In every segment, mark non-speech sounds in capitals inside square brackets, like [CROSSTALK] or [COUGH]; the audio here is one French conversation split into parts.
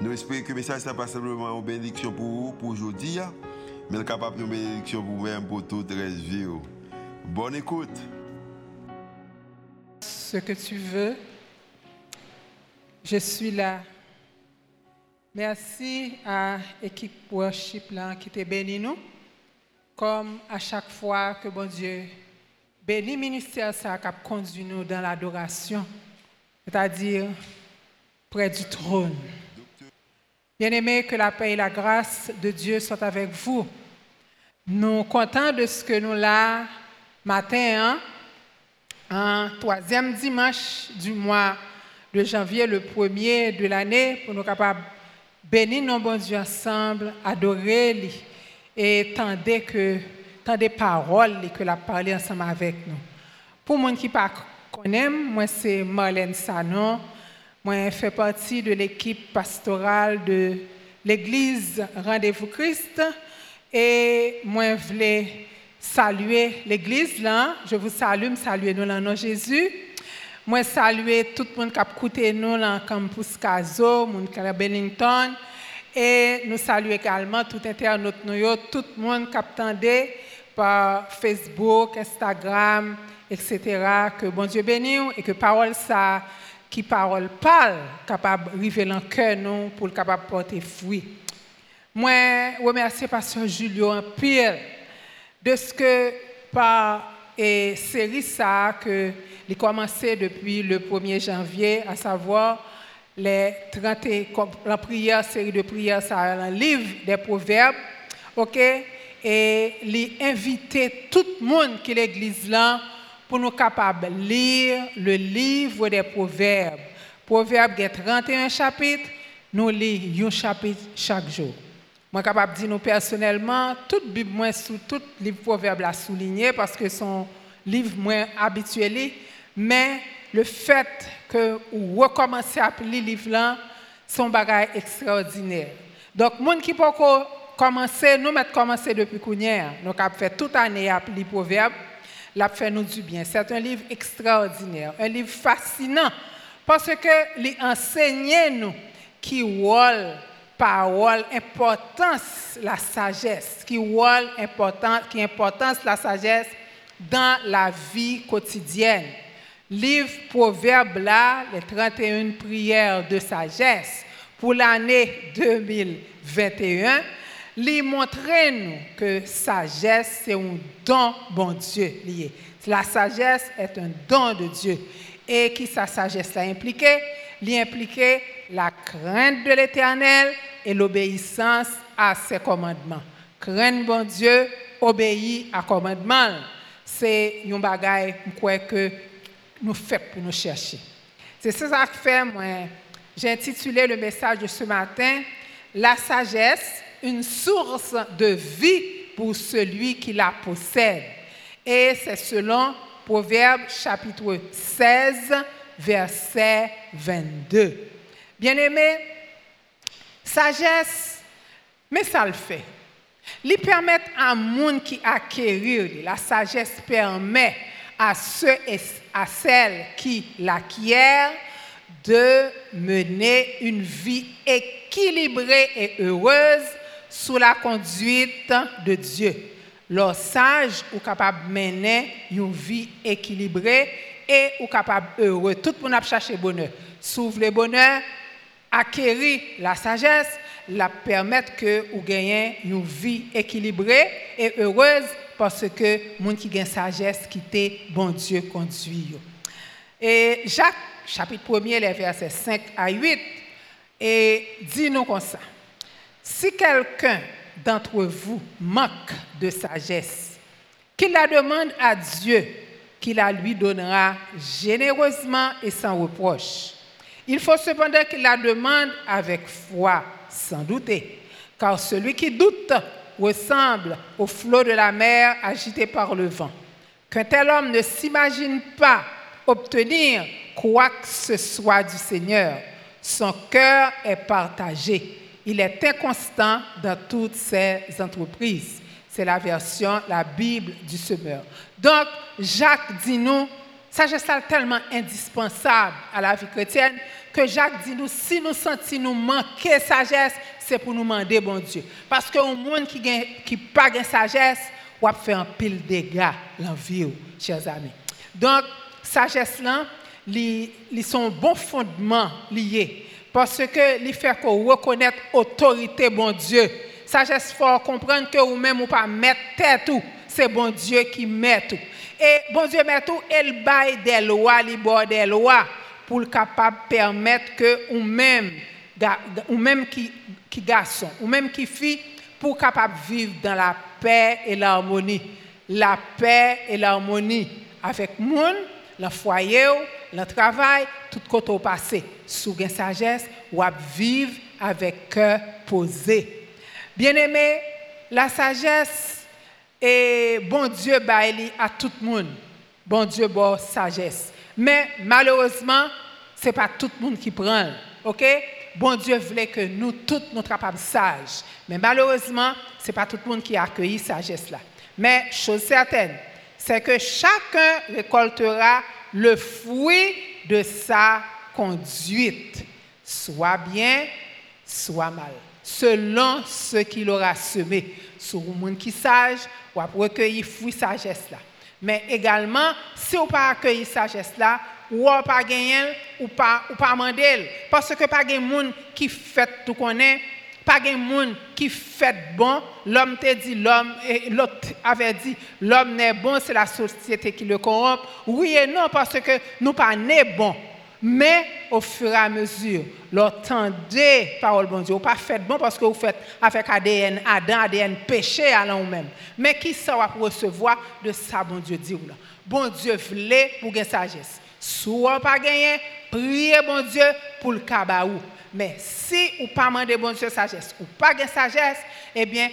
Nous espérons que le message n'est pas simplement une bénédiction pour vous, pour aujourd'hui, mais capable de bénédiction pour vous-même, pour toute la vie. Bonne écoute. Ce que tu veux, je suis là. Merci à l'équipe worship là, qui t'a béni nous, comme à chaque fois que bon Dieu bénit le ministère ça a conduit nous dans l'adoration, c'est-à-dire près du trône. Bien-aimés, que la paix et la grâce de Dieu soient avec vous. Nous contents de ce que nous là matin, hein, un troisième dimanche du mois de janvier, le premier de l'année, pour nous capables bénir nos bons Dieu ensemble, adorer et tendre que paroles que la parler ensemble avec nous. Pour moi qui ne connaissent moi c'est Marlène Sanon. Moi, je fais partie de l'équipe pastorale de l'église Rendez-vous Christ et moi, je voulais saluer l'église là. Je vous salue, je salue nous dans nom Jésus. Moi, saluer tout le monde qui a écouté nous dans campus Caso, monde qui Bennington. Et nous saluons également tout internaute, tout le monde qui a par Facebook, Instagram, etc. Que bon Dieu bénisse et que parole ça qui parole parle, capable de arriver dans le cœur nous pour capable porter fruit. Moi, remercie Pasteur Julio en pile de ce que par et série ça que a commencé depuis le 1er janvier, à savoir les 30 la prière, série de prières, ça un livre des proverbes, ok, et lui inviter tout le monde qui l'église là pour nous capables de lire le livre des Proverbes. Proverbes, a 31 chapitres, nous lisons un chapitre chaque jour. Moi, capable de dire personnellement, toute Bible, moi, sous tout livre Proverbes l'a souligné parce que son livre moins habituel, mais le fait que vous recommencez à lire livre là, un bagage extraordinaire. Donc, gens qui peuvent commencer, nous mettons commencé depuis Kounière, nous avons fait toute l'année à lire Proverbes, l'a fait nous du bien. C'est un livre extraordinaire, un livre fascinant, parce que il enseigne nous qui wol parole importance la sagesse, qui wol importance, qui importance la sagesse dans la vie quotidienne. Livre Proverbe là, les 31 prières de sagesse pour l'année 2021 lui montrer nous que sagesse, c'est un don, bon Dieu. La sagesse est un don de Dieu. Et qui sa sagesse l'a impliqué? L'y impliqué la crainte de l'éternel et l'obéissance à ses commandements. Crainte, bon Dieu, obéir à commandement. C'est un bagage que nous faisons pour nous chercher. C'est ça que fait, moi, j'ai intitulé le message de ce matin, La sagesse une source de vie pour celui qui la possède. Et c'est selon Proverbe chapitre 16, verset 22. Bien-aimé, sagesse, mais ça le fait. Lui permet à monde qui acquérir la sagesse permet à ceux et à celles qui l'acquièrent de mener une vie équilibrée et heureuse sous la conduite de Dieu. Leur sage ou capable mener une vie équilibrée et ou capable heureux. Tout le monde a cherché bonheur. S'ouvre le bonheur, acquérir la sagesse, la permettre que vous gagnez une vie équilibrée et heureuse parce que monde qui gagne sagesse quitter bon Dieu conduit. Et Jacques chapitre 1 les versets 5 à 8 et dit nous comme ça. Si quelqu'un d'entre vous manque de sagesse, qu'il la demande à Dieu, qu'il la lui donnera généreusement et sans reproche. Il faut cependant qu'il la demande avec foi, sans douter, car celui qui doute ressemble au flot de la mer agité par le vent. Qu'un tel homme ne s'imagine pas obtenir quoi que ce soit du Seigneur. Son cœur est partagé. Il est inconstant dans toutes ses entreprises. C'est la version, la Bible du semeur. Donc, Jacques dit nous, sagesse tellement indispensable à la vie chrétienne que Jacques dit nous, si nous sentons nous manquer sagesse, c'est pour nous demander bon Dieu. Parce que monde qui n'a qui pas de sagesse, on fait un pile de dégâts dans vie, chers amis. Donc, sagesse là, ils sont bon fondement liés parce que les fait qu'on reconnaître l'autorité bon Dieu. Sagesse fort comprendre que vous-même ou pas mettre tête c'est bon Dieu qui met tout. Et bon Dieu met tout, il baille des lois, il des lois pour capable permettre que ou même ou même qui qui garçon ou même qui fille pour capable vivre dans la paix et l'harmonie. La paix et l'harmonie avec monde, le foyer, le travail, tout côté au passé. Sous sagesse, ou à vivre avec cœur posé. Bien-aimé, la sagesse est bon Dieu baille à tout le monde. Bon Dieu bon sagesse. Mais malheureusement, ce n'est pas tout le monde qui prend. OK? Bon Dieu voulait que nous tous nous capables sages. Mais malheureusement, ce n'est pas tout le monde qui a accueilli sagesse là. Mais chose certaine, c'est que chacun récoltera le fruit de sa conduite, soit bien, soit mal, selon ce qu'il aura semé. Sur un monde qui sage, ou va recueillir fruit sagesse là. Mais également, si on pas accueillir sagesse là, ou pas gagner ou pas ou pas mander parce que pas de monde qui fait tout connaît pas de monde qui fait bon l'homme te dit l'homme l'autre avait dit l'homme n'est bon c'est la société qui le corrompt oui et non parce que nous pas né bon mais au fur et à mesure, l'entendez parole bon Dieu, vous pas fait bon parce que vous faites avec ADN Adam, ADN péché à vous-même. Mais qui ça va recevoir de ça, bon Dieu dit là? Bon Dieu voulait pour gagner sagesse. Soit pas gagné, priez bon Dieu pour le cabaou. Mais si vous pas demandé bon Dieu sagesse ou pas de sagesse, eh bien,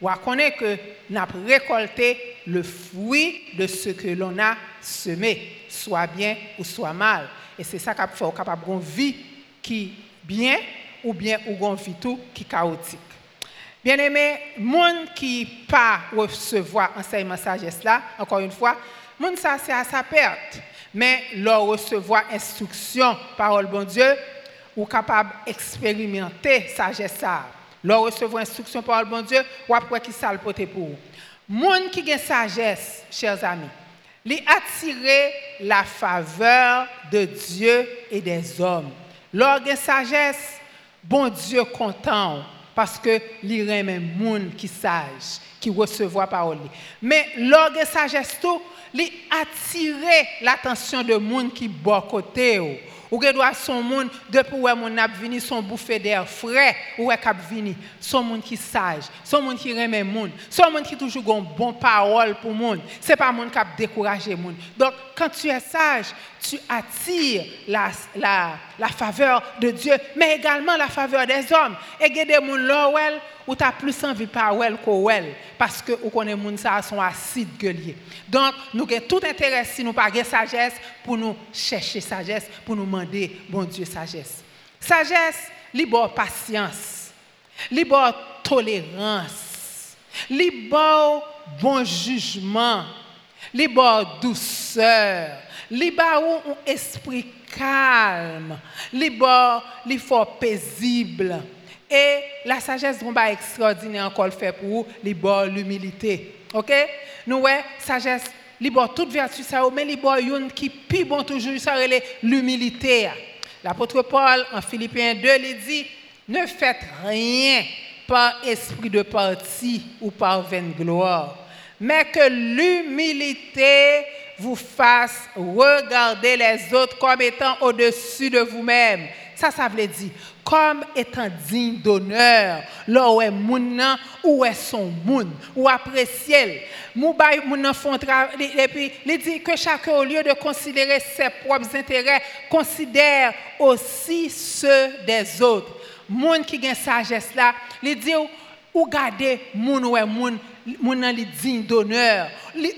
vous connaissez que avons récolté le fruit de ce que l'on a semé, soit bien ou soit mal. Et c'est ça qui fait capable une vie qui bien ou bien une vie tout qui chaotique. Bien aimé, monde qui pas recevoir enseignement sagesse là, encore une fois, monde ça c'est à sa perte. Mais leur recevoir instruction, parole bon Dieu, ou capable d'expérimenter sagesse ça. Leur recevoir instruction, parole bon Dieu, ou après qui ça le pour vous. Monde qui a sagesse, chers amis, lui attirer la faveur de Dieu et des hommes. Lorsque sagesse, bon Dieu content parce que li même monde qui sage, qui recevoir parole. Mais lorsque sagesse tout, lui attirer l'attention de monde qui bon côté ou que doit son monde depuis où mon a vini son bouffée d'air frais ou est cap vini. Son monde qui sage son monde qui remet monde son monde qui toujours une bonne parole pour monde c'est pas monde qui décourager monde donc quand tu es sage tu attires la, la, la faveur de Dieu mais également la faveur des hommes. Et des gens là ou tu as plus envie de parler que parce que ou connaît moun ça sont acides gueuliers. Donc nous avons tout intérêt si nous pas sagesse pour nous chercher sagesse, pour nous demander bon Dieu sagesse. Sagesse, libre patience, libre tolérance, libre bon jugement, libre douceur, libre esprit calme, libre l'effort paisible. Et la sagesse est extraordinaire encore fait pour vous, l'humilité. OK? Nous ouais, sagesse libre toute vertu ça mais libre une qui bon toujours ça l'humilité. L'apôtre Paul en Philippiens 2 il dit ne faites rien par esprit de parti ou par vaine gloire, mais que l'humilité vous fasse regarder les autres comme étant au-dessus de vous-même. Ça, ça veut dire, comme étant digne d'honneur, là où est où est son moun, ou apprécier. Mou bay moun font et puis il dit que chacun au lieu de considérer ses propres intérêts, considère aussi ceux des autres. Moun qui gagne sagesse là, il dit ou garder moun ouais moun moun nan li digne d'honneur.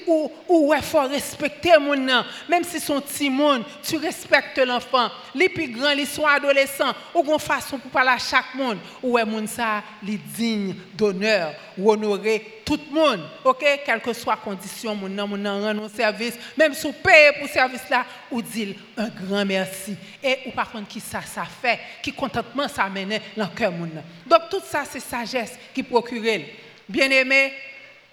Ou ou ouais faut respecter moun nan. Même si son petit moun tu respectes l'enfant. Li plus grand li soit adolescent. Ou gon façon pour parler à chaque monde ou ouais moun ça li digne d'honneur. Ou honorer tout le monde OK? Quelle que soit condition moun nan moun nan rend service. Même si paye pour service là ou dit un grand merci. Et ou par contre qui ça ça fait qui contentement ça mène dans cœur moun nan. Donc tout ça c'est sagesse qui procure bien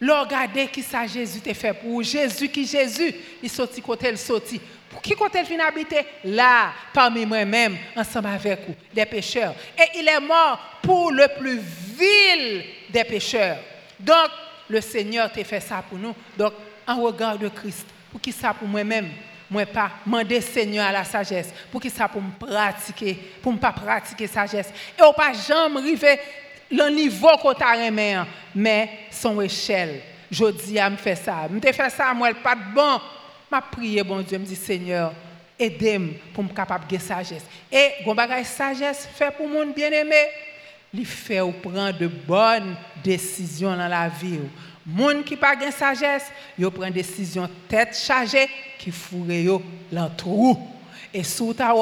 Regardez qui ça Jésus t'a fait pour Jésus qui Jésus, il sorti côté il sorti. Pour qui côté il vient habiter là parmi moi-même ensemble avec vous des pécheurs et il est mort pour le plus vil des pécheurs. Donc le Seigneur t'a fait ça pour nous. Donc en regard de Christ, pour qui ça pour moi-même moi pas demander Seigneur à la sagesse. Pour qui ça pour me pratiquer? Pour ne pas pratiquer sagesse. Et on pas jamais arriver le niveau qu'on t'a remis, mais son échelle. Je dis à me faire ça. Je fait ça, moi, pas de bon. Je prié, bon Dieu, me dit Seigneur, aidez-moi pour me capable de sagesse. Et, bagage sagesse fait pour mon bien-aimé, il fait ou prendre de bonnes décisions dans la vie. Moun qui pas de sagesse, il prend décision tête chargée qui fourre yo l'entrou. Et sous ta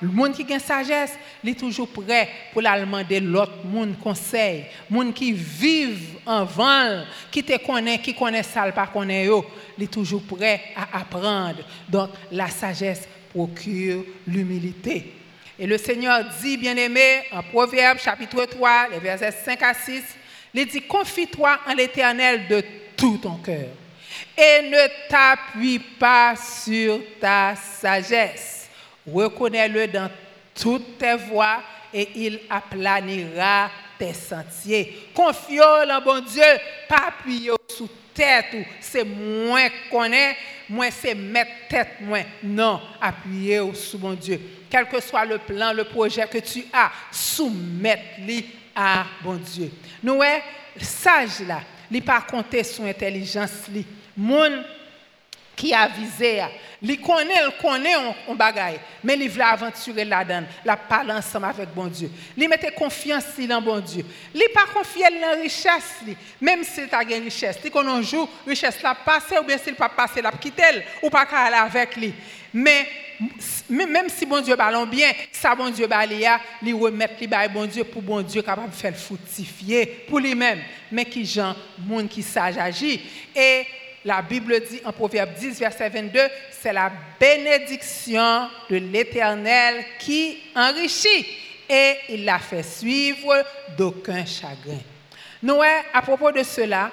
le monde qui a une sagesse, il est toujours prêt pour demander l'autre monde conseil. Monde qui vivent en vain, qui te connaît, qui connaît ça, il est toujours prêt à apprendre. Donc la sagesse procure l'humilité. Et le Seigneur dit, bien-aimé, en Proverbe chapitre 3, les versets 5 à 6, il dit, confie-toi en l'Éternel de tout ton cœur et ne t'appuie pas sur ta sagesse Reconnais-le dans toutes tes voies et il aplanira tes sentiers. Confie en bon Dieu, pas appuyer sous tête ou c'est moins connaît, moins c'est mettre tête moins. Non, appuyer sous bon Dieu. Quel que soit le plan, le projet que tu as, soumettre-le à bon Dieu. Nous, sage là, il pas compter sur intelligence li. Qui a visé, il connaît, il connaît on, bagaille, mais il veut aventurer là-dedans, la parler ensemble avec bon Dieu. Il mettait confiance dans bon Dieu. Il pas confié dans la richesse, même s'il a une richesse. Il qu'on un jour, richesse la passer ou bien s'il pas passer la quitter ou pas aller avec lui. Mais même si bon Dieu ballon bien, ça bon Dieu balia, lui remettre lui bon Dieu pour bon Dieu capable de faire fructifier pour lui-même. Mais qui gens, monde qui sage agit et la Bible dit en Proverbe 10, verset 22, c'est la bénédiction de l'Éternel qui enrichit et il la fait suivre d'aucun chagrin. Noé, à propos de cela,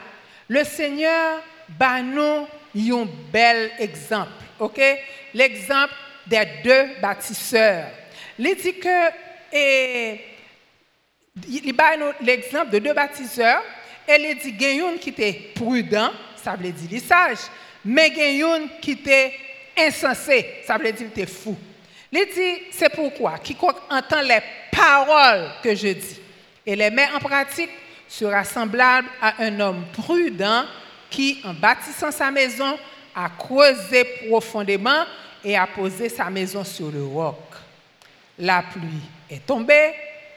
le Seigneur bat nous un bel exemple. ok? L'exemple des deux bâtisseurs. Il dit que, et, il bat l'exemple de deux bâtisseurs, et il dit qu'il y qui était prudent ça veut dire sage. Mais il y a qui était insensé, ça veut dire qu'il était fou. Il dit, c'est pourquoi? Quiconque entend les paroles que je dis et les met en pratique sera semblable à un homme prudent qui, en bâtissant sa maison, a creusé profondément et a posé sa maison sur le roc. La pluie est tombée,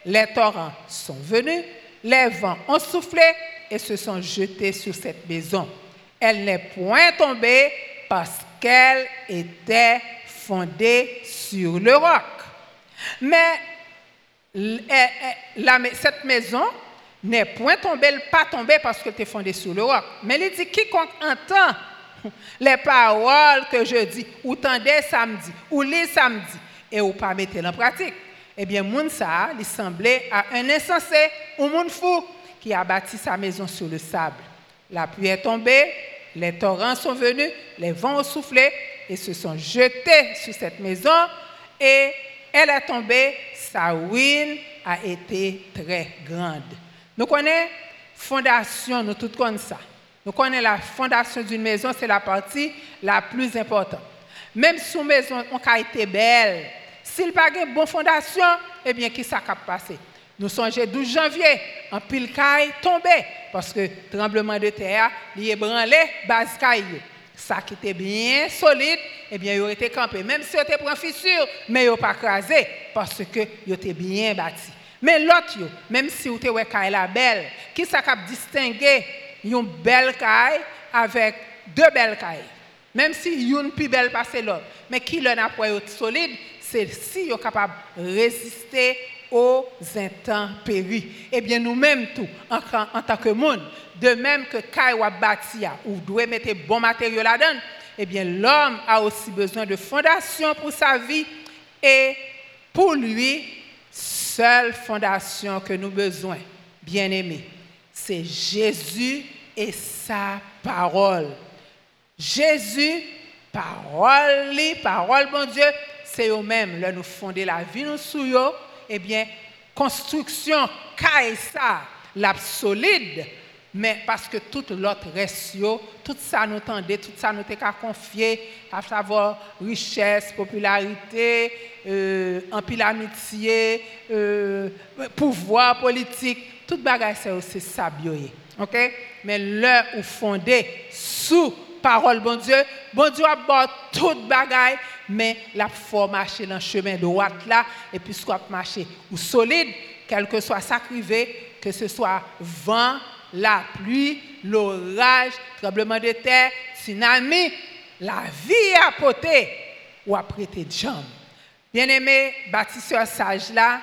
les torrents sont venus, les vents ont soufflé et se sont jetés sur cette maison elle n'est point tombée parce qu'elle était fondée sur le roc. Mais cette maison n'est point tombée, elle pas tombée parce qu'elle était fondée sur le roc. Mais il dit, quiconque entend [LAUGHS] les paroles que je dis, ou tendez samedi, ou les samedi, et ou pas mettre en pratique, eh bien, moun ça, il semblait à un insensé ou moun fou qui a bâti sa maison sur le sable. La pluie est tombée, les torrents sont venus, les vents ont soufflé et se sont jetés sur cette maison et elle est tombée, sa ruine a été très grande. Nous connaissons fondation, nous tous connaissons ça. Nous connaissons la fondation d'une maison, c'est la partie la plus importante. Même si une maison a été belle, s'il n'y a pas une bonne fondation, eh bien, qui a passé nous songeons 12 janvier, en pile caille tombé, parce que tremblement de terre, il ébranlé base caille. Ça qui était bien solide, eh bien, il aurait été campé. Même si il était pris fissure, mais il pas crasé, parce que il était bien bâti. Mais l'autre, même si vous avez la belle, qui ça cap distinguer une belle caille avec deux belles cailles Même si une plus belle passe l'autre, mais qui le n'a pas solide, c'est si vous capable de résister aux intempéries. Eh bien, nous-mêmes, tout, en, tant que monde, de même que ou bâti, ou doit mettre bon matériel là-dedans, eh bien, l'homme a aussi besoin de fondation pour sa vie et pour lui, seule fondation que nous besoin, bien aimé, c'est Jésus et sa parole. Jésus, parole, parole, bon Dieu, c'est eux-mêmes, là nous fonder la vie nous sous eh bien, construction, ça, la solide, mais parce que tout l'autre reste, tout ça nous tendait, tout ça nous était confié, à savoir richesse, popularité, euh, amitié, euh, pouvoir politique, tout bagage c'est aussi ça OK? Mais l'heure où fondé sous parole bon Dieu, bon Dieu a bord toute bagaille mais la faut marcher dans le chemin droit là et puis soit marcher ou solide quel que soit ça que ce soit vent, la pluie, l'orage, tremblement de terre, tsunami, la vie à poter ou à prêter de jambes. Bien-aimé, bâtisseur sage là,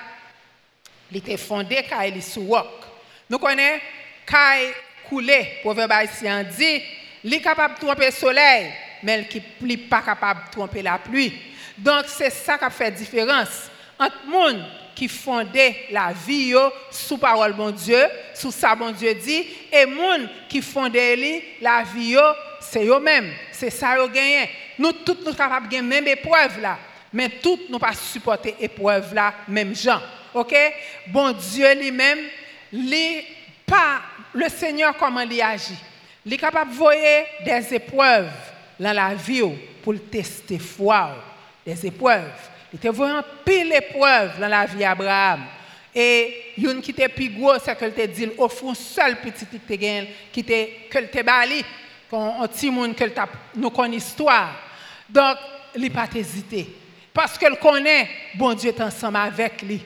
il était fondé car il est sous. Nous connaissons Kai coulé, proverbe haïtien dit, il est capable de tromper le soleil, mais il n'est pas capable de tromper la pluie. Donc c'est ça qui fait la différence entre les gens qui fondait la vie sous parole bon Dieu, sous ça bon Dieu dit, et les gens qui fondait la vie c'est eux-mêmes, c'est ça qu'ils gagné. Nous tous nous sommes capables de gagner même épreuve là mais toutes n'ont pas supporté épreuve là, même gens. OK? Bon Dieu lui-même, pas le Seigneur comment il agit? Il est capable de voir des épreuves dans la vie pour tester foi, des épreuves. Il était vraiment pile épreuves dans la vie d'Abraham. Et une qui était plus gros, c'est qu'elle te dit, au fond, seul petit qui te qui te, te bali, un petit monde nous connaissons histoire. Donc, il n'a pas hésité. Parce qu'elle connaît, bon Dieu est ensemble avec lui.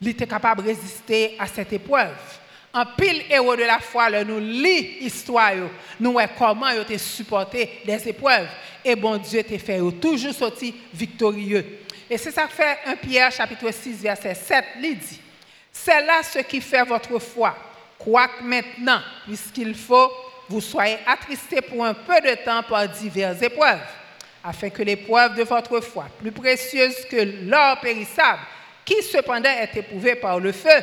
Il était capable de résister à cette épreuve. En pile héros de la foi, nous lit l'histoire, nous voyons comment il a supporté des épreuves. Et bon Dieu t'a fait toujours sorti victorieux. Et c'est ça que fait 1 Pierre chapitre 6 verset 7, il dit, c'est là ce qui fait votre foi. Quoique maintenant, puisqu'il faut, vous soyez attristés pour un peu de temps par diverses épreuves afin que l'épreuve de votre foi, plus précieuse que l'or périssable, qui cependant est éprouvée par le feu,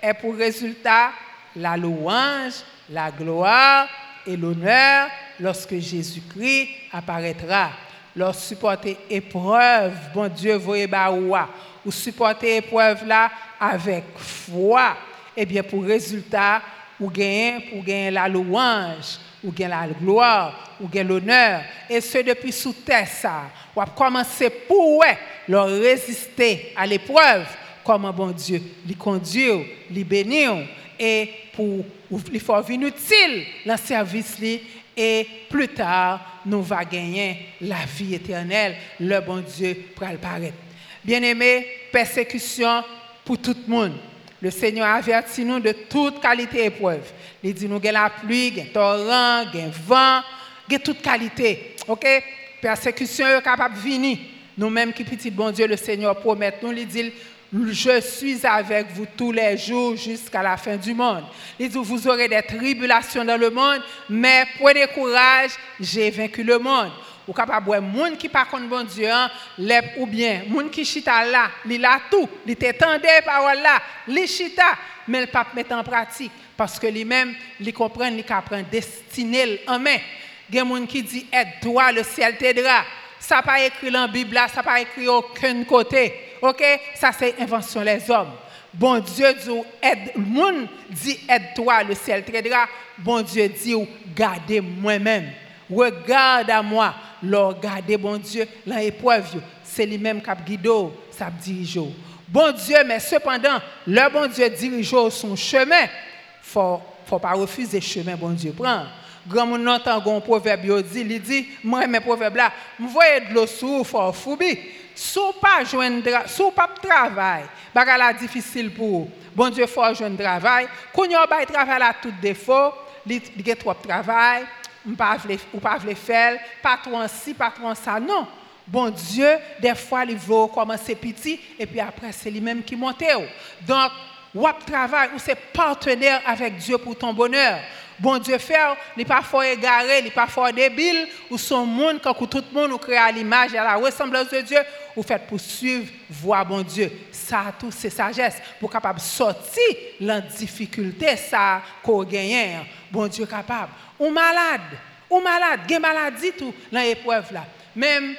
ait pour résultat la louange, la gloire et l'honneur lorsque Jésus-Christ apparaîtra. Lorsque supporter épreuve, bon Dieu, voyez baoua, ou supporter épreuve là avec foi, eh bien pour résultat, ou gagner, pour la louange, ou gain la gloire, ou gain l'honneur, et ce depuis sous terre ça, ou commencer pour leur résister à l'épreuve, comment bon Dieu les conduire, les bénir, et pour les faire venir utile dans le service et plus tard, nous va gagner la vie éternelle, le bon Dieu pour paraître. Bien-aimé, persécution pour tout le monde. Le Seigneur avertit nous de toute qualité épreuve. Il dit nous la pluie, le torrent, le vent, toute qualité. OK? Persécution est capable de venir. Nous-mêmes qui petit bon Dieu le Seigneur promet nous il dit je suis avec vous tous les jours jusqu'à la fin du monde. Il dit, vous aurez des tribulations dans le monde, mais prenez courage, j'ai vaincu le monde. Ou capable voir monde qui pas contre bon Dieu hein, ou bien monde qui chita là, il a tout, il t'étendait paroles là, il chita mais le pas mettre en pratique parce que lui-même, il comprend, il comprend destiné en main. Il y a des gens qui disent aide-toi, le ciel t'aidera. Ça n'a pas écrit dans la Bible, ça n'a pas écrit aucun côté. OK? Ça c'est invention des hommes. Bon Dieu dit aide le monde dit aide-toi, le ciel t'aidera. Bon Dieu dit gardez moi-même. Regarde à moi, regardez bon Dieu l'épreuve, c'est lui-même qui guide, ça dirige. Bon Dieu, mais cependant, le bon Dieu dirige son chemin faut faut pas refuser le chemin bon Dieu prend. Grand monde entend un proverbe dit, il dit, moi mes proverbes là, me voyez de l'eau sous faut foubi. Pas joindre, sou pas travail, bagala difficile pour bon Dieu faut joindre travail, qu'on y a travail là tout défaut, li gen trop travail, ou pas ou pas faire, pas trop ci, pas trop ça, non. Bon Dieu, des fois, il veut commencer petit et puis après, c'est lui-même qui monte. Donc, ou travail, ou c'est partenaire avec Dieu pour ton bonheur. Bon Dieu fait, il n'est pas fort égaré, n'est pas fort débile, ou son monde, quand tout le monde crée à l'image et à la ressemblance de Dieu, ou fait pour suivre, voir bon Dieu. Ça, tout, c'est sagesse pour capable sortir la difficulté, ça, qu'on gagne. Bon Dieu capable. Ou malade, ou malade, il maladie tout dans l'épreuve là. Même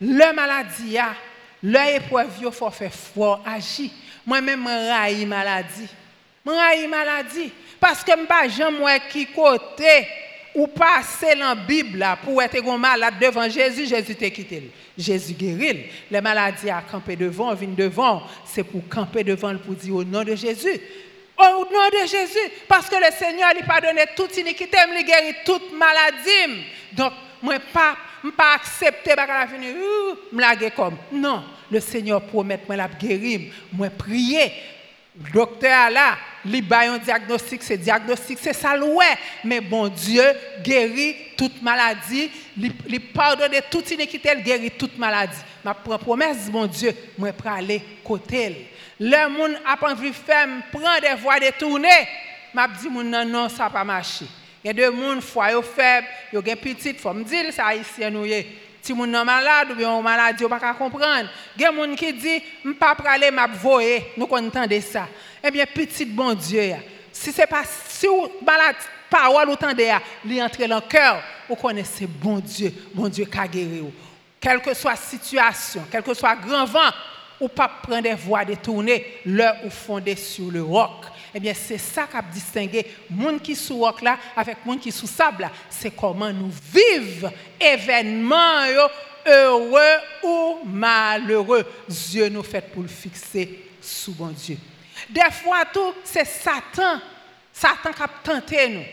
le maladie, l'épreuve, il faut faire fort agir. Moi-même, je maladie. Je maladie. Parce que pas jamais qui côté ou passer dans la Bible pour être malade devant Jésus, Jésus t'a quitté. Jésus guérit. Les maladies à camper devant, viennent devant. C'est pour camper devant pour dire au nom de Jésus. Au nom de Jésus. Parce que le Seigneur lui pardonné toute iniquité, il guérit toute maladie. Donc, moi, pas pas accepter la venir me comme non le Seigneur promet moi la guérir moi prier docteur là li un diagnostic c'est diagnostic c'est ça mais bon Dieu guérit toute maladie il pardonne toute iniquité il guérit toute maladie. Ma promesse bon Dieu moi pour aller côté le monde a envie faire prend des voies détournées. M'a dit non non ça pas marcher. Il y a des gens foyer faible, il y a des petites, faut me dire ça ici nous Si moun nan malade ou bien malade, ou pas comprendre. Y a des gens qui disent pas aller m'a voyer, nous de ça. Eh bien petit bon Dieu, si c'est pas si vous malade parole ou tendez li entre dans le cœur, vous connaissez bon Dieu, bon Dieu qui a guéri Quelle que soit la situation, quel que soit grand vent, ou pas prendre des voies détournées, leur ou fondé sur le roc eh bien, c'est ça qui a distingué monde qui sous roc là avec monde qui sous sable C'est comment nous vivons événements heureux ou malheureux. Dieu nous fait pour le fixer sous bon Dieu. Des fois, tout, c'est Satan. Satan qui a tenté nous.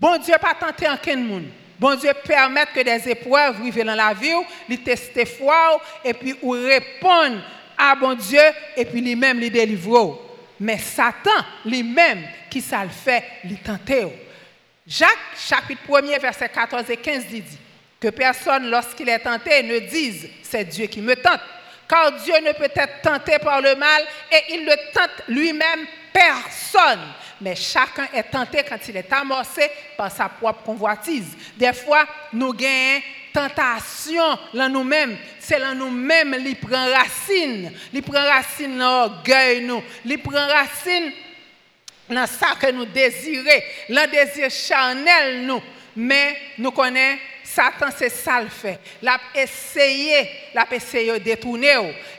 Bon Dieu pas tenté aucun monde. Bon Dieu permet que des épreuves arrivent dans la vie, il teste foi et puis ou répondre à bon Dieu et puis lui-même les délivre. Mais Satan lui-même, qui ça le fait, il tente. Jacques, chapitre 1 verset 14 et 15, dit que personne, lorsqu'il est tenté, ne dise c'est Dieu qui me tente. Car Dieu ne peut être tenté par le mal et il ne tente lui-même personne. Mais chacun est tenté quand il est amorcé par sa propre convoitise. Des fois, nous gagnons tentation dans nous-mêmes, c'est là nous-mêmes qui prend racine. Il prend racine dans l'orgueil. Il prend racine dans ça que nous désirons, le désir charnel, nous. Mais nous connaissons Satan, c'est ça le fait. Il a essayé, il a essayé de détourner.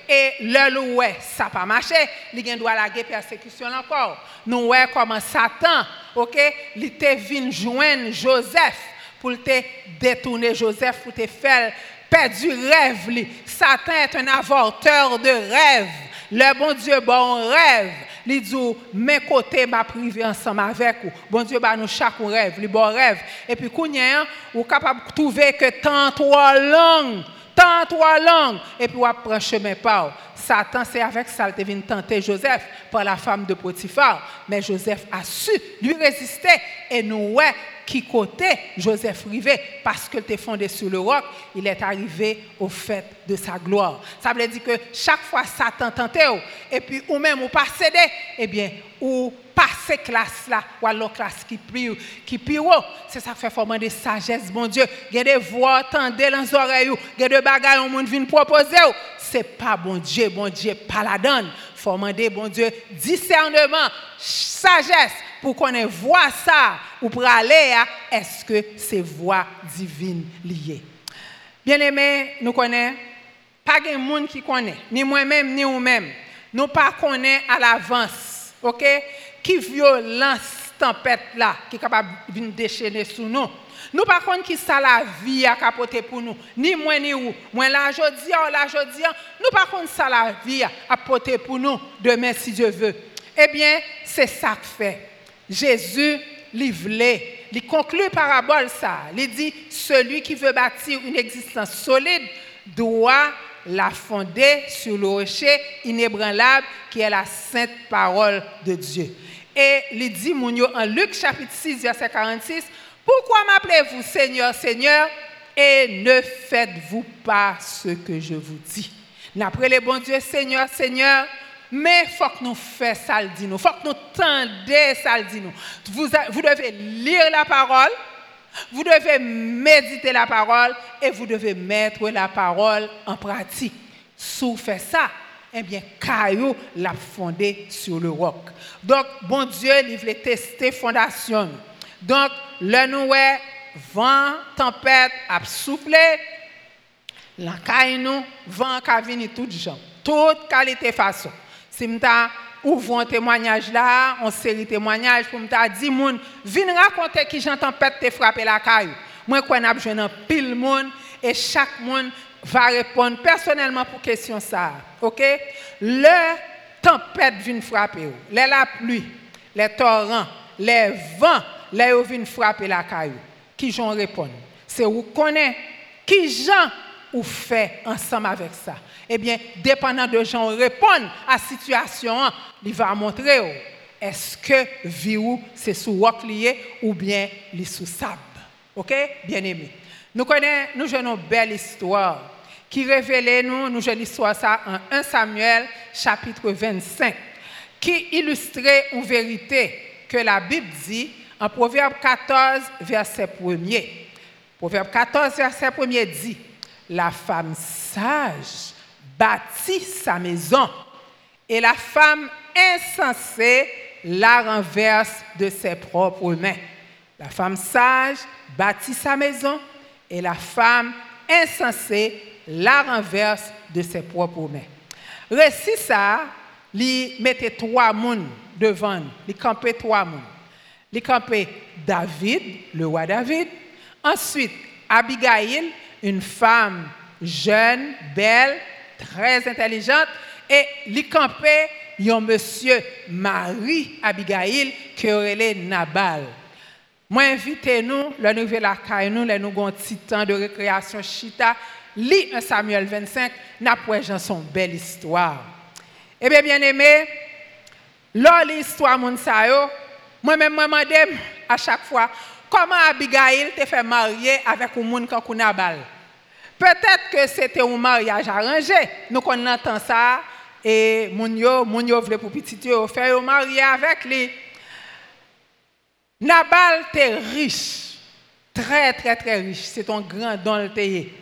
Et le ouais, ça n'a pas marché. Il doit la persécution encore. Nous voyons comment Satan, ok, il était venu joindre Joseph pour te détourner Joseph, pour te faire perdre du rêve. Satan est un avorteur de rêve. Le bon Dieu, bon rêve. Il dit, mes côtés, m'a privé ensemble avec vous. Bon Dieu, bah, nous chaque rêve, le bon rêve. Et puis, vous capable de trouver que tant trois langues, tant trois langues, et puis, vous prenez chemin par. Satan, c'est avec ça qu'il vient tenter Joseph par la femme de Potiphar. Mais Joseph a su lui résister. Et nous, ouais, qui côté Joseph rivé parce qu'il était fondé sur le roc, il est arrivé au fait de sa gloire. Ça veut dire que chaque fois Satan tentait, et puis ou même ou pas cédé, eh bien, ou passer classe là, ou alors classe qui prie, qui pire, c'est ça qui fait former de sagesse, bon Dieu. Il a des voix dans les oreilles, il y a des bagages, on vient proposer. C'est pas bon Dieu, bon Dieu, pas la donne. Formant des bon Dieu, discernement, sagesse, pour qu'on ait voix ça, ou pour aller à est-ce que c'est voix divine liée? Bien aimé, nous connaissons, pas de monde qui connaît, ni moi-même, ni vous-même. Nous pas connaît à l'avance, ok? Qui violence tempête là, qui est capable de déchaîner sous nous. Nous par contre qui ça la vie a capoté pour nous, ni moi ni vous. Moi là aujourd'hui, là aujourd'hui, nous par contre ça la vie a porté pour nous demain si Dieu veut. Eh bien, c'est ça que fait. Jésus voulait, il conclut parabole ça. Il dit celui qui veut bâtir une existence solide doit l'a fondé sur le rocher inébranlable qui est la sainte parole de Dieu. Et il dit en Luc chapitre 6 verset 46, pourquoi m'appelez-vous Seigneur, Seigneur et ne faites-vous pas ce que je vous dis N'après les bons Dieu, Seigneur, Seigneur, mais il faut que nous fassions ça, il nous. faut que nous tendions ça, il nous. Vous, devez lire la parole, vous devez méditer la parole et vous devez mettre la parole en pratique. Si vous faites ça, eh bien, Caillou l'a fondé sur le roc. Donc, bon Dieu, il voulait tester fondation. Donc, le nous vent, tempête a soufflé, la caillou, vent a venu tout gens, toute qualité façon. Si je ouvre un témoignage là, on série témoignage pour me dire moun, viens raconter qui j'entends tempête te frapper la caillou. Moi quoi n'a besoin pile monde et chaque monde va répondre personnellement pour question ça. OK? Le tempête vient frapper la pluie, les torrents, les vents, les viennent frapper la caillou. Qui j'en répond C'est vous connaissez qui j'en ou fait ensemble avec ça? Eh bien, dépendant de gens répondent à la situation, il va montrer est-ce que vie c'est sous roc ou bien les sous sable. OK? Bien aimé. Nous connaissons nous une belle histoire qui révèle nous nous une l'histoire ça en 1 Samuel chapitre 25 qui illustrait une vérité que la Bible dit en Proverbe 14 verset 1er. Proverbe 14 verset 1er dit la femme sage bâtit sa maison et la femme insensée la renverse de ses propres mains. La femme sage bâtit sa maison et la femme insensée la renverse de ses propres mains. Récit ça, il mettait trois mouns devant, il campait trois mouns. Il campait David, le roi David. Ensuite, Abigail, une femme jeune, belle, très intelligente, et il campait un monsieur Marie Abigail qui aurait Nabal. Moi, invitez-nous, le nouvel accueil, nous, nous avons temps de récréation chita, lis un Samuel 25, n'a pas son belle histoire. Eh bien, bien aimé, là, l'histoire, mon moi-même, moi, madame, à chaque fois, comment Abigail te fait marier avec un monde comme Nabal? Peut-être que c'était un mariage arrangé. Nous entend ça et mon yo, mon yo voulait pour petit yo faire un mariage avec lui. Nabal était riche, très très très riche. C'est un grand don le pays.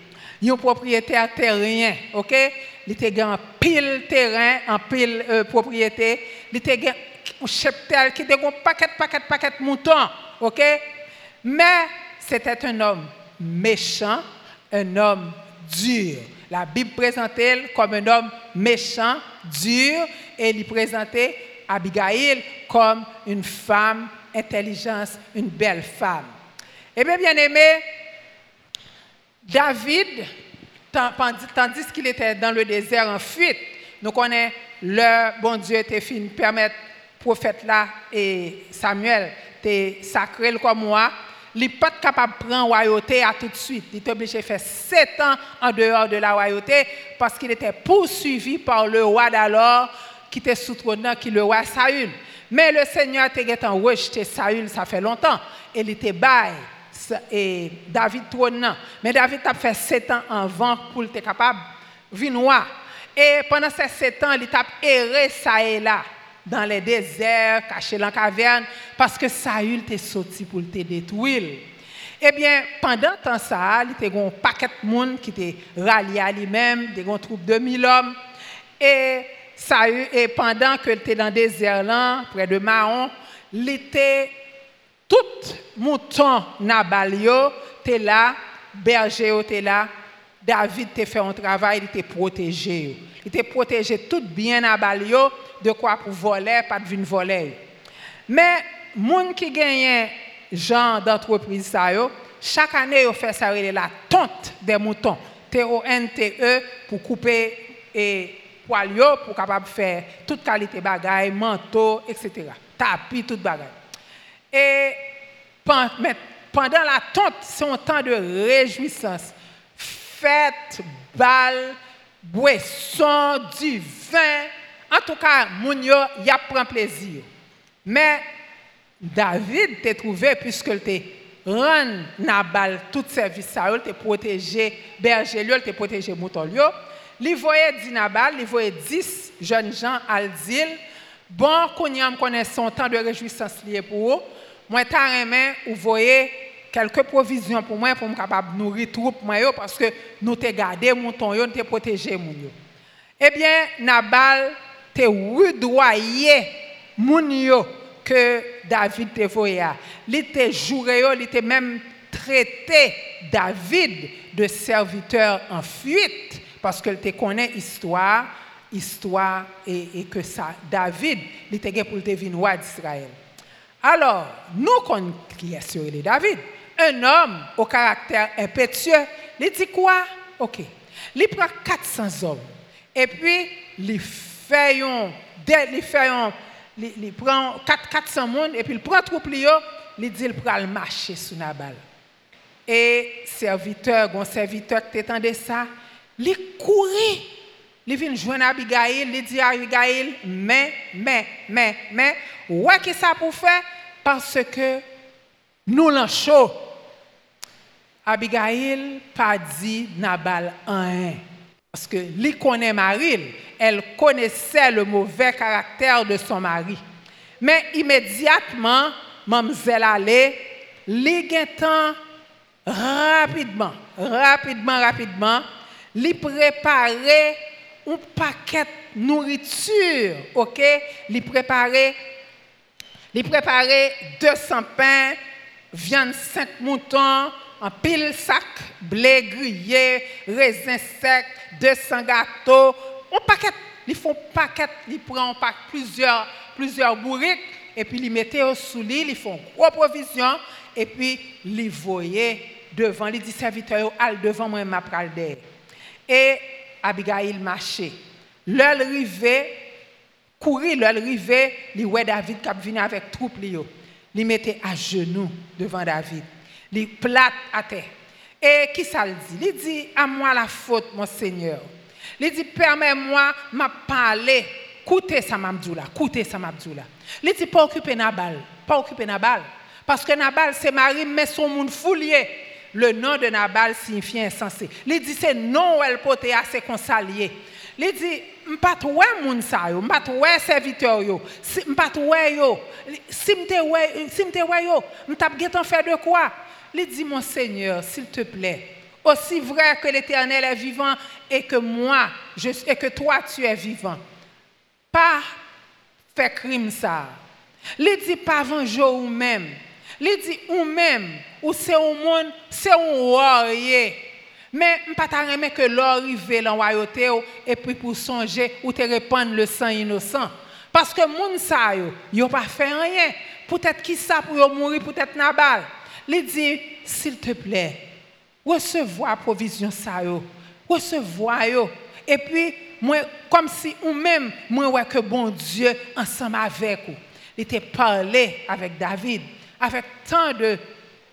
Il un propriétaire terrien, OK? Il était un pile terrain, en pile euh, propriété. Il était un cheptel qui était un paquet paquet paquet moutons, OK? Mais c'était un homme méchant un homme dur. La Bible présentait comme un homme méchant, dur, et il présentait Abigail comme une femme intelligente, une belle femme. Eh bien, bien aimé, David, tandis qu'il était dans le désert en fuite, nous connaissons le bon Dieu était fini permettre prophète là et Samuel te sacré comme moi n'est pas capable de prendre la royauté à tout de suite. Il est obligé de faire sept ans en dehors de la royauté parce qu'il était poursuivi par le roi d'alors qui était sous trône, qui est le roi Saül. Mais le Seigneur était rejeté Saül, ça fait longtemps. Il était bail et David trône. Mais David a fait sept ans avant pour être capable de. Et pendant ces sept ans, il a erré ça et là dans les déserts, caché dans la caverne, parce que Saül était sorti pour te détruire. Eh bien, pendant temps, ça, il y avait un paquet de monde qui était rallié à lui-même, des troupes de 1000 hommes. Et, Saül, et pendant qu'il était dans le désert, là, près de Mahon, il était tout mouton Nabalio était là, berger était là, David t'a fait un travail, il était protégé. Il était protégé tout bien Nabalio de quoi pour voler, pas de voler. Mais, gens qui gagnent genre d'entreprise, chaque année, ils font ça, la tonte des moutons. T-O-N-T-E pour couper et poilio pour capable faire toute qualité bagaille, manteau, etc. Tapis, toute bagaille. Et pendant la tonte, c'est un temps de réjouissance. Fête, bal, boisson, du vin. En tout cas, moun yo, y a prend plaisir. Mais David t'a trouvé puisque te rend Nabal tout service ça, il t'a protégé berger, il t'a protégé mouton yo. Li voyait dit Nabal, il voyait 10 jeunes gens al dire bon qu'on connaît son temps de réjouissance lié pour eux. Moi ta ou voyez quelques provisions pour moi pour me capable nourrir troupe moi parce que nous t'ai gardé mouton yo, t'ai protégé. Eh bien Nabal te rudoyé moun yo que David te voyait. Il était juré, il était même traité David de serviteur en fuite parce qu'il te connaît histoire, histoire et, que ça David, il était pour devenir roi d'Israël. Alors, nous qui est sur David, un homme au caractère impétueux, il dit quoi? OK. Il prend 400 hommes et puis il fait il prend 4, 400 personnes et puis il prend troupe il dit il prend le marché sous Nabal. Et serviteur, un serviteur qui t'entendait ça, il courait. Il vient joindre Abigail, il dit à Abigail, mais, mais, mais, mais, ouais, qu'est-ce ça pour faire? Parce que nous l'en chaud. Abigail pas dit Nabal un. Parce que lui connaît Marie, elle connaissait le mauvais caractère de son mari. Mais immédiatement, mademoiselle allait, li rapidement, rapidement, rapidement, lui préparer un paquet de nourriture, ok? Lui préparer, lui préparer 200 pains, viande 5 moutons, un pile sac, blé grillé, raisin sec, 200 gâteaux, un paquet, ils font paquet, ils prennent plusieurs, plusieurs bourriques, et puis ils mettent au sous ils font gros provision, et puis ils voyaient devant, ils disent serviteurs, al devant moi, ma. Et Abigail marchait. L'heure arrivée, courir, l'heure arrivée, ils voient David qui venu avec troupe, ils mettait à genoux devant David. Ils plate à terre. Et qui ça le dit? Il dit, à moi la faute, mon Seigneur. Il dit, permets-moi de parler. Écoutez ça, Mabdoula. Écoutez ça, Mabdoula. Il dit, pas occuper Nabal. Pas occuper Nabal. Parce que Nabal, c'est Marie, mais son monde foulier. Le nom de Nabal signifie insensé. Il dit, c'est non elle peut assez consalier. Il dit, m'pas ouais moun sa yo, m'pas ouais serviteur yo, m'pas ouais yo. Si m'te ouais, si m'te ouais yo, m'tap en fait de quoi? Il dit, mon Seigneur, s'il te plaît, aussi vrai que l'Éternel est vivant et que moi, je, et que toi, tu es vivant. Pas faire crime ça. Il dit pas venger ou même. Il dit ou même, ou c'est au monde, c'est un warrior. Mais pas ta que l'or arrive dans royauté et puis pour songer ou te répandre le sang innocent. Parce que moun sa yo, yo pas fait rien. Peut-être qui ça pour mourir, peut-être Nabal. Il dit s'il te plaît, recevoir provision ça recevoir yo. Et puis moi comme si ou même moi ouais que bon Dieu ensemble avec vous. Il était parlé avec David avec tant de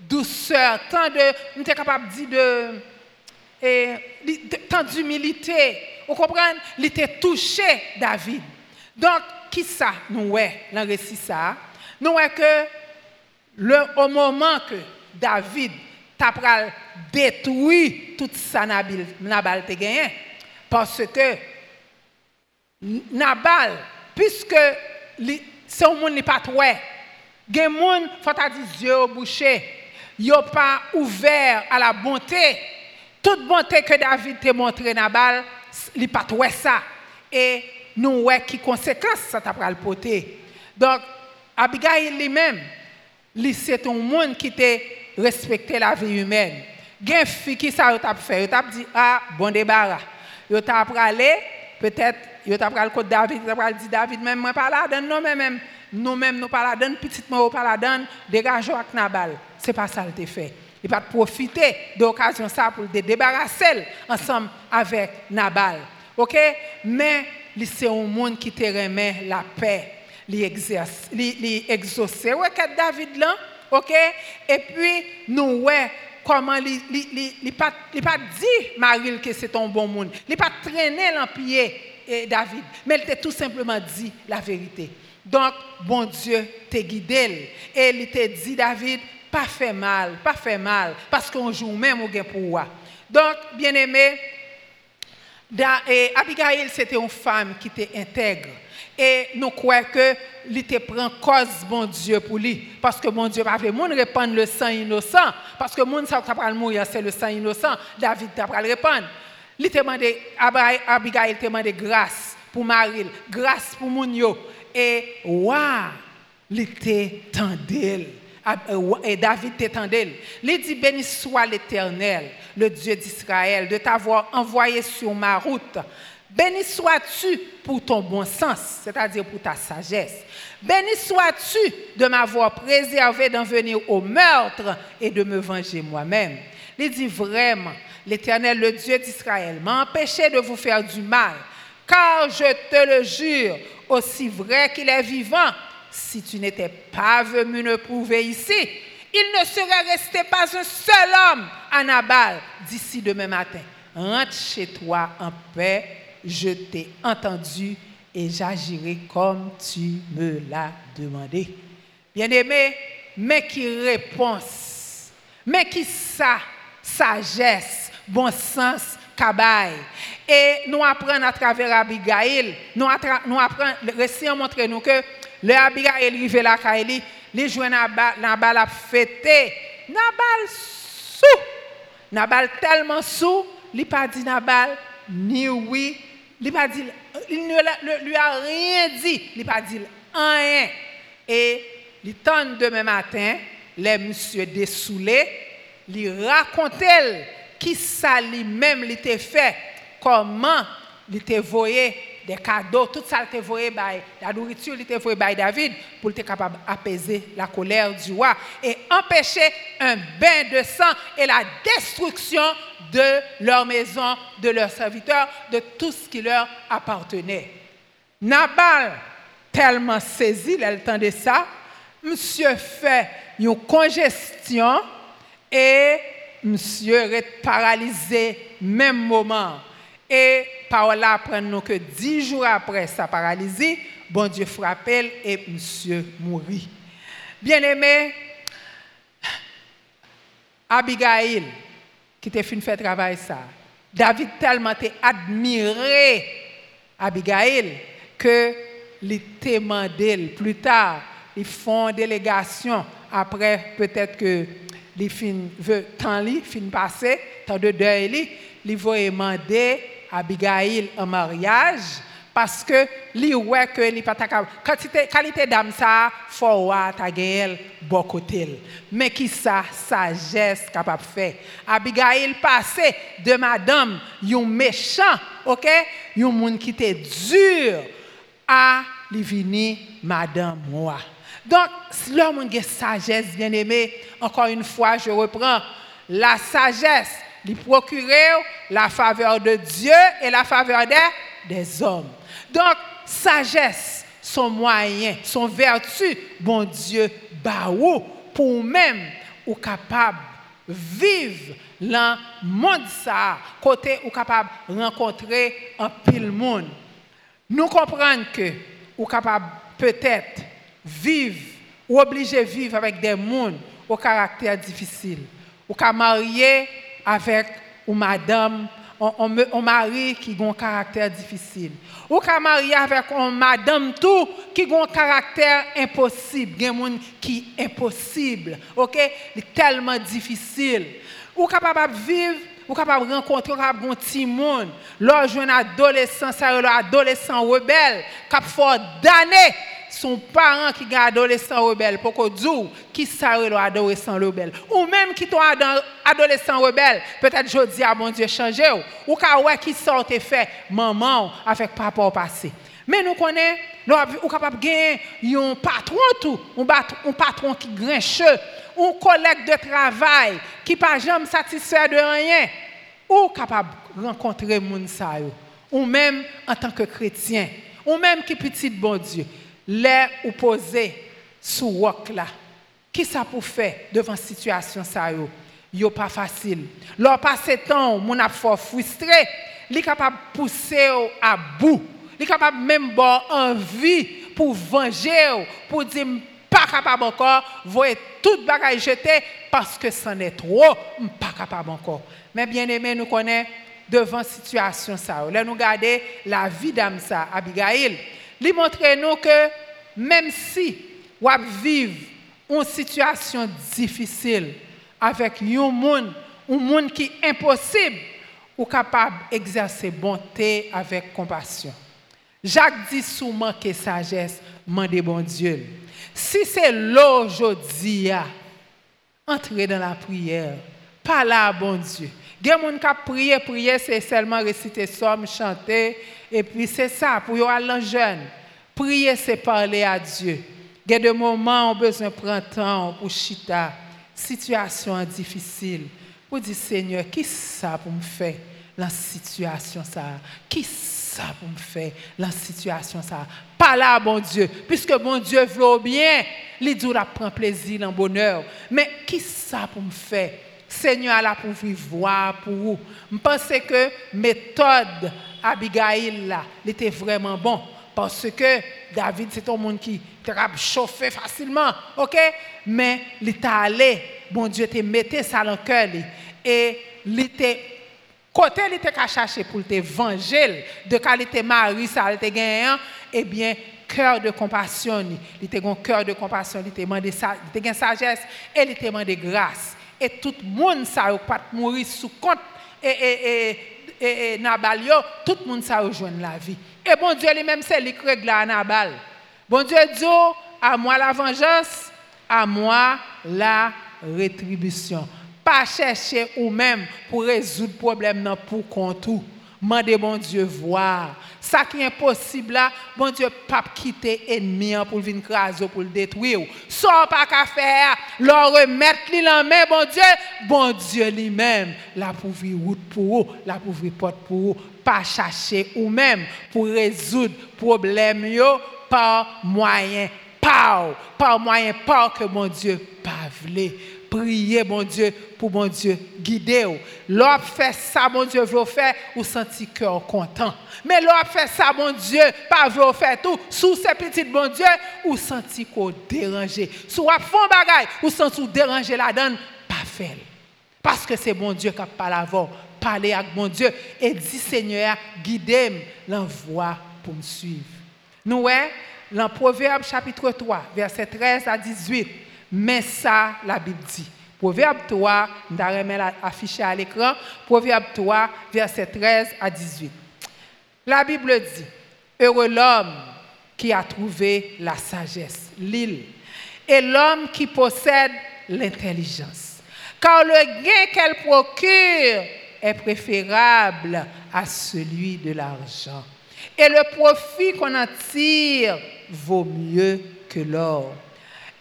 douceur, tant de on était capable de dire de et tant d'humilité. Vous comprenez? Il était touché David. Donc qui ça nous ouais dans le récit ça? Nous ouais que le, au moment que David t'a détruit tout ça Nabal parce que Nabal puisque c'est un monde n'est pas gen monde faut dire yeux bouché yo pas ouvert à la bonté toute bonté que David t'a montré Nabal il pas toi ça et nous ouais qui conséquence ça t'a porter donc Abigail lui-même c'est un monde qui te respecté la vie humaine. Gen fille qui ça t'a fait, t'a dit ah bon débarras. Yo t'a aller peut-être yo t'a pral côté David, t'a pral dit David même moi pas là donne non même nous même nous pas là donne petite moi pas là donne dégage avec Nabal. C'est pas ça le fait. Il va profiter de l'occasion ça pour te débarrasser ensemble avec Nabal. OK? Mais c'est un monde qui te remet la paix exaucer ouais David là OK? Et puis nous comment il pas pas dit Marie que c'est un bon monde. Il pas traîné l'empire David, mais il t'a tout simplement dit la vérité. Donc, bon Dieu t'a guidé. Et il t'a dit, David, pas fait mal, pas fait mal, parce qu'on joue même au gain pour Donc, bien aimé, Abigail, c'était une femme qui était intègre. Et nous croyons que te prend cause, bon Dieu, pour lui. Parce que mon Dieu va monde répandre le sang innocent. Parce que monde ça va mourir, c'est le sang innocent. David t'a répandre. Il demandé, Abigail demandé grâce pour Marie, grâce pour mon Et waouh, il était. Euh, et David t'étendait. Il dit Béni soit l'Éternel, le Dieu d'Israël, de t'avoir envoyé sur ma route. Béni sois-tu pour ton bon sens, c'est-à-dire pour ta sagesse. Béni sois-tu de m'avoir préservé d'en venir au meurtre et de me venger moi-même. Il dit vraiment, l'Éternel, le Dieu d'Israël, m'a empêché de vous faire du mal, car je te le jure, aussi vrai qu'il est vivant, si tu n'étais pas venu me prouver ici, il ne serait resté pas un seul homme à Nabal d'ici demain matin. Rentre chez toi en paix, je t'ai entendu et j'agirai comme tu me l'as demandé. Bien-aimé, mais qui réponse, mais qui ça, sagesse, bon sens, cabaye. Et nous apprenons à travers Abigail, nous apprenons, le récit a montré nous que le Abigail arrivé là, il les joué Nabal a fêté. Nabal sous. Nabal tellement sous, il n'a pas dit Nabal ni oui, dit, il ne lui a rien dit, il n'a pas dit rien. Et il temps demain matin, les monsieur dessoulé, il racontait qui ça lui-même il fait, comment il était voyé des cadeaux, tout ça, la nourriture, il était voyé par David pour être capable d'apaiser la colère du roi et empêcher un bain de sang et la destruction de leur maison, de leurs serviteurs, de tout ce qui leur appartenait. Nabal, tellement saisi, le temps de ça, monsieur fait une congestion et monsieur est paralysé même moment. Et par là, nous que dix jours après sa paralysie, bon Dieu frappe et monsieur mourit. Bien-aimé, Abigail, qui t'a fait faire travail ça, David tellement admiré Abigail que il t'a plus tard, ils font délégation après peut-être que les fin veut temps li fin temps de deuil li, vont demander Abigail en mariage parce que li ouais que li pas qualité qualité d'âme ça faut ta gagner bon côté mais qui ça sagesse capable faire. Abigail passé de madame un méchant OK? Un monde qui était dur à li vini madame moi. Donc si l'homme a sagesse bien aimé encore une fois je reprends. La sagesse lui procurer la faveur de Dieu et la faveur des, hommes. Donc, sagesse, son moyen, son vertu, bon Dieu, baou, pour même ou capable vivre dans le monde ça, côté ou capable rencontrer un pile monde. Nous comprenons que ou capable peut-être vivre ou obligé vivre avec des mondes au caractère difficile. Ou qu'à marier avec une madame, un, mari qui a un caractère difficile. Ou qu'à marier avec une madame tout qui a un caractère impossible. Il y a des qui est impossible. OK? Tellement difficile. Ou capable de vivre ou capable de rencontrer un petit monde. Lorsque un adolescent, un adolescent rebelle, qui a fait d'années son parent qui est adolescent rebelle pour qu'on dise qui ça adolescent rebelle. Ou même qui ton adolescent rebelle peut-être je dis à mon Dieu changer ou. Qui sont fait maman avec papa au passé. Mais nous connaissons nous capable gagner un patron tout un patron qui grincheux un collègue de travail qui pas jamais satisfait de rien. Ou capable rencontrer moun sa ou même en tant que chrétien. Ou même qui petit bon Dieu les ou posé sous roc là. Qui ça pour faire devant situation ça yo? yo pas facile. Leur passé temps, mon a fort frustré, li capable pousser à bout. Li capable même avoir envie pour venger, pour dire pas capable encore, voyez toute bagaille jeter parce que c'en est trop, pas capable encore. Mais bien aimé, nous connaissons devant situation ça. Là nous regarder la vie d'âme ça, Abigail. Lui montre nous que même si vous vivre une situation difficile avec un monde, un monde qui est impossible, ou capable d'exercer bonté avec compassion. Jacques dit souvent que sagesse, mandez bon Dieu. Si c'est l'aujourd'hui, entrez dans la prière. Pas là, bon Dieu. Il y a des gens qui prier, prier, c'est seulement réciter chanter. Et puis c'est ça, pour les jeunes. Prier, c'est parler à Dieu. Il y a des moments où on a besoin de prendre temps pour chita. Situation difficile. Pour dire, Seigneur, qui ça pour me faire la situation ça? Qui ça pour me faire la situation ça? Pas là, bon Dieu. Puisque bon Dieu veut bien, il dit prend plaisir dans le bonheur. Mais qui ça pour me faire? Seigneur là pour vivre pour vous. Je pense que méthode Abigail là, était vraiment bon. Parce que David c'est un monde qui a chauffé facilement, OK? Mais il est allé, bon Dieu te mettait ça dans le cœur et il était côté il était chercher pour te venger de qualité mari ça était gagné eh bien cœur de compassion, il était un cœur de compassion, il était demandé sagesse et il était demandé grâce et tout le monde ça pas mourir sous compte et, et, tout le monde ça rejoindre la vie. Et bon Dieu lui-même c'est lui qui règle Nabal. Bon Dieu dit à moi la vengeance, à moi la rétribution. Pas chercher ou même pour résoudre le problème pour compte Mandez bon Dieu voir. Ça qui est impossible là, bon Dieu pas quitter ennemi pour venir craser pour le détruire. Sans pas qu'à faire, leur remettre li en main bon Dieu, bon Dieu lui-même la pour route pour eux, la pour porte pour eux, pas chercher ou même pour résoudre problème par moyen par par moyen par que mon Dieu pas voulait prier, mon Dieu, pour mon Dieu guider. L'on fait ça, mon Dieu, veut faire, ou senti cœur content. Mais l'on fait ça, mon Dieu, pas veut faire tout. Sous ces petites, mon Dieu, ou senti qu'on dérangé. Sous à fond bagaille, ou senti déranger la donne, pas faire. Parce que c'est mon Dieu qui parle avant. Parler avec mon Dieu et dit Seigneur, guidez-moi l'envoi pour me suivre. Nous, dans Proverbe chapitre 3, verset 13 à 18, mais ça, la Bible dit. Proverbe 3, nous affiché à l'écran. Proverbe 3, verset 13 à 18. La Bible dit Heureux l'homme qui a trouvé la sagesse, l'île, et l'homme qui possède l'intelligence. Car le gain qu'elle procure est préférable à celui de l'argent. Et le profit qu'on en tire vaut mieux que l'or.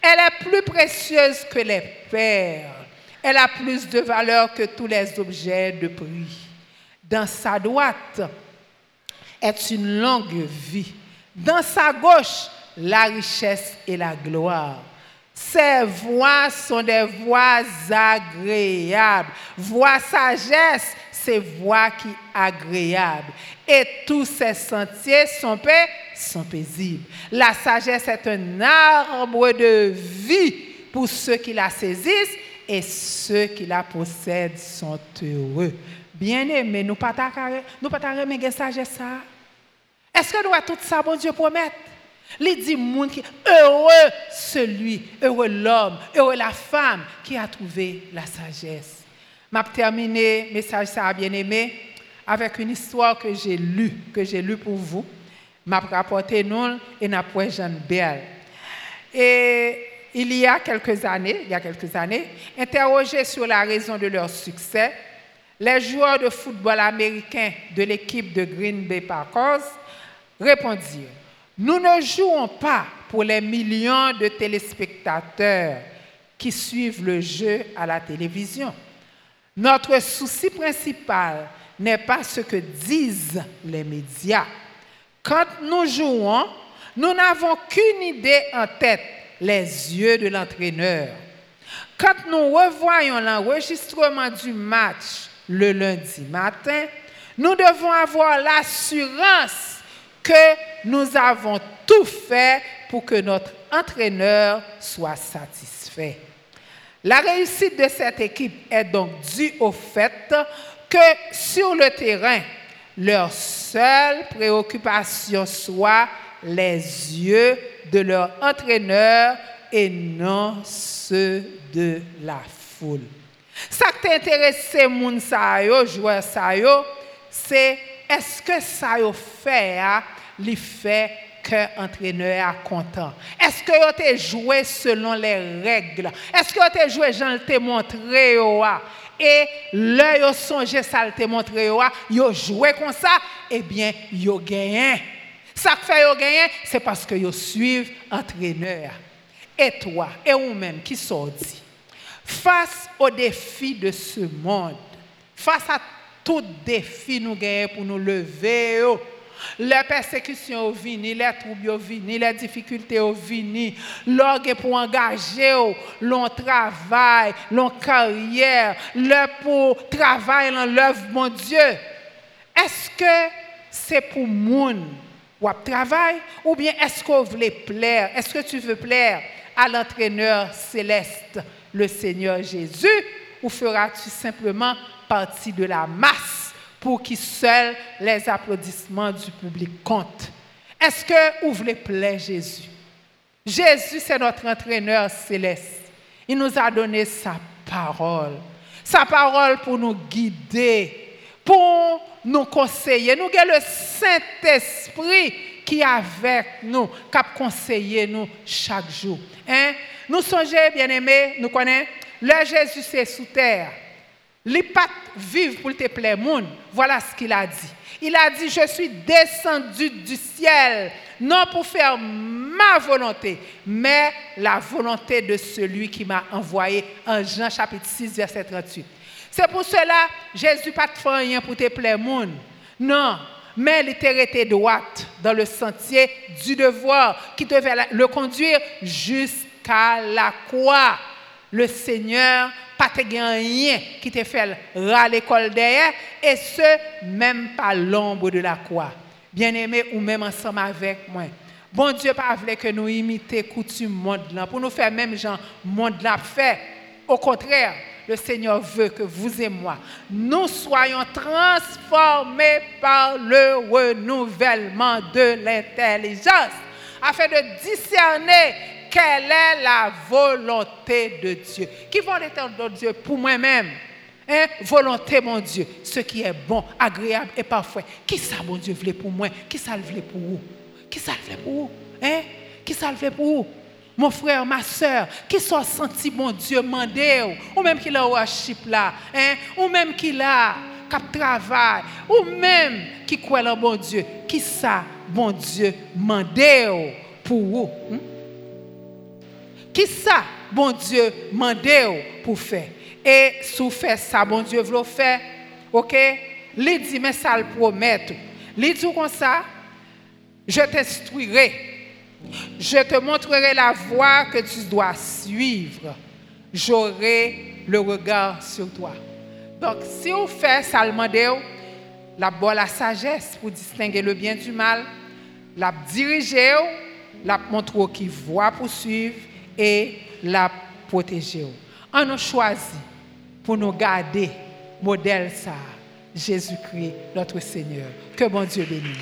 Elle est plus précieuse que les perles. Elle a plus de valeur que tous les objets de prix. Dans sa droite est une longue vie. Dans sa gauche, la richesse et la gloire. Ses voix sont des voix agréables. Voix sagesse, ces voix qui agréables. Et tous ses sentiers sont paix sont paisibles. La sagesse est un arbre de vie pour ceux qui la saisissent et ceux qui la possèdent sont heureux. Bien-aimés, nous ne pas nous pas la sagesse Est-ce que nous avons tout ça, bon Dieu, promettre? Il dit monde qui heureux celui, heureux l'homme, heureux la femme qui a trouvé la sagesse. M'a terminé message ça bien aimé avec une histoire que j'ai lue, que j'ai lue pour vous m'a rapporté nous et n'a point Jeanne Belle. Et il y a quelques années, il y a quelques années, sur la raison de leur succès, les joueurs de football américains de l'équipe de Green Bay Packers répondirent Nous ne jouons pas pour les millions de téléspectateurs qui suivent le jeu à la télévision. Notre souci principal n'est pas ce que disent les médias quand nous jouons, nous n'avons qu'une idée en tête, les yeux de l'entraîneur. Quand nous revoyons l'enregistrement du match le lundi matin, nous devons avoir l'assurance que nous avons tout fait pour que notre entraîneur soit satisfait. La réussite de cette équipe est donc due au fait que sur le terrain, leur seule préoccupation soit les yeux de leur entraîneur et non ceux de la foule. Ça qui t'intéresse, moun sa yo, joueur sa yo, c'est est-ce que ça yo fait, li fait que l'entraîneur est content? Est-ce que vous avez joué selon les règles? Est-ce que vous avez joué, Jean te montré, et là, vous songé ça te montré, vous joué comme ça, eh bien, vous gagné. Ça que fait vous gagné, c'est parce que vous suivez l'entraîneur. Et toi, et vous-même, qui dit, face aux défis de ce monde, face à tout défi nous gagnons pour nous lever, les persécutions viennent, les troubles viennent, les difficultés viennent, l'orgue pour engager, l'on travail, l'on carrière, le pour travailler dans l'œuvre, mon Dieu. Est-ce que c'est pour moun ou travail ou bien est-ce qu'on veut plaire? Est-ce que tu veux plaire à l'entraîneur céleste, le Seigneur Jésus, ou feras-tu simplement partie de la masse? Pour qui seuls les applaudissements du public comptent. Est-ce que vous voulez plaire Jésus? Jésus, c'est notre entraîneur céleste. Il nous a donné sa parole. Sa parole pour nous guider, pour nous conseiller. Nous avons le Saint-Esprit qui est avec nous, qui conseiller nous chaque jour. Hein? Nous songeons, bien aimés, nous connaissons, le Jésus c'est sous terre. Les pattes vivent pour te plaire, monde. Voilà ce qu'il a dit. Il a dit, je suis descendu du ciel, non pour faire ma volonté, mais la volonté de celui qui m'a envoyé en Jean chapitre 6, verset 38. C'est pour cela, Jésus pas de rien pour te plaire, monde. Non, mais il droite dans le sentier du devoir qui devait le conduire jusqu'à la croix. Le Seigneur pas te rien qui te fait à l'école derrière, et ce, même pas l'ombre de la croix. Bien-aimé, ou même ensemble avec moi. Bon Dieu pas voulu que nous imitions coutume monde là, pour nous faire même genre monde là. Au contraire, le Seigneur veut que vous et moi, nous soyons transformés par le renouvellement de l'intelligence, afin de discerner quelle est la volonté de Dieu? Qui volonté de Dieu pour moi-même? Hein? Volonté, mon Dieu, ce qui est bon, agréable et parfait. Qui ça, mon Dieu, voulait pour moi? Qui ça voulait pour vous? Qui ça voulait pour vous? Hein? Qui ça voulait pour vous? Mon frère, ma soeur, qui sont senti, mon Dieu, mandé, ou? Même qui a worship là, ou même qui a cap travail, ou même qui croit en mon Dieu, qui ça, mon Dieu, mandé pour vous? Hein? Qui ça, bon Dieu, mandé pour faire? Et sous fait ça, bon Dieu veut faire, ok? Il dit, mais ça le promet. Il dit comme ça, je t'instruirai, je te montrerai la voie que tu dois suivre. J'aurai le regard sur toi. Donc, si vous faites ça, le la bonne la sagesse pour distinguer le bien du mal, la diriger, la montrer qui voit pour suivre et la protéger. On nous choisi pour nous garder modèle ça, Jésus-Christ, notre Seigneur. Que bon Dieu bénisse.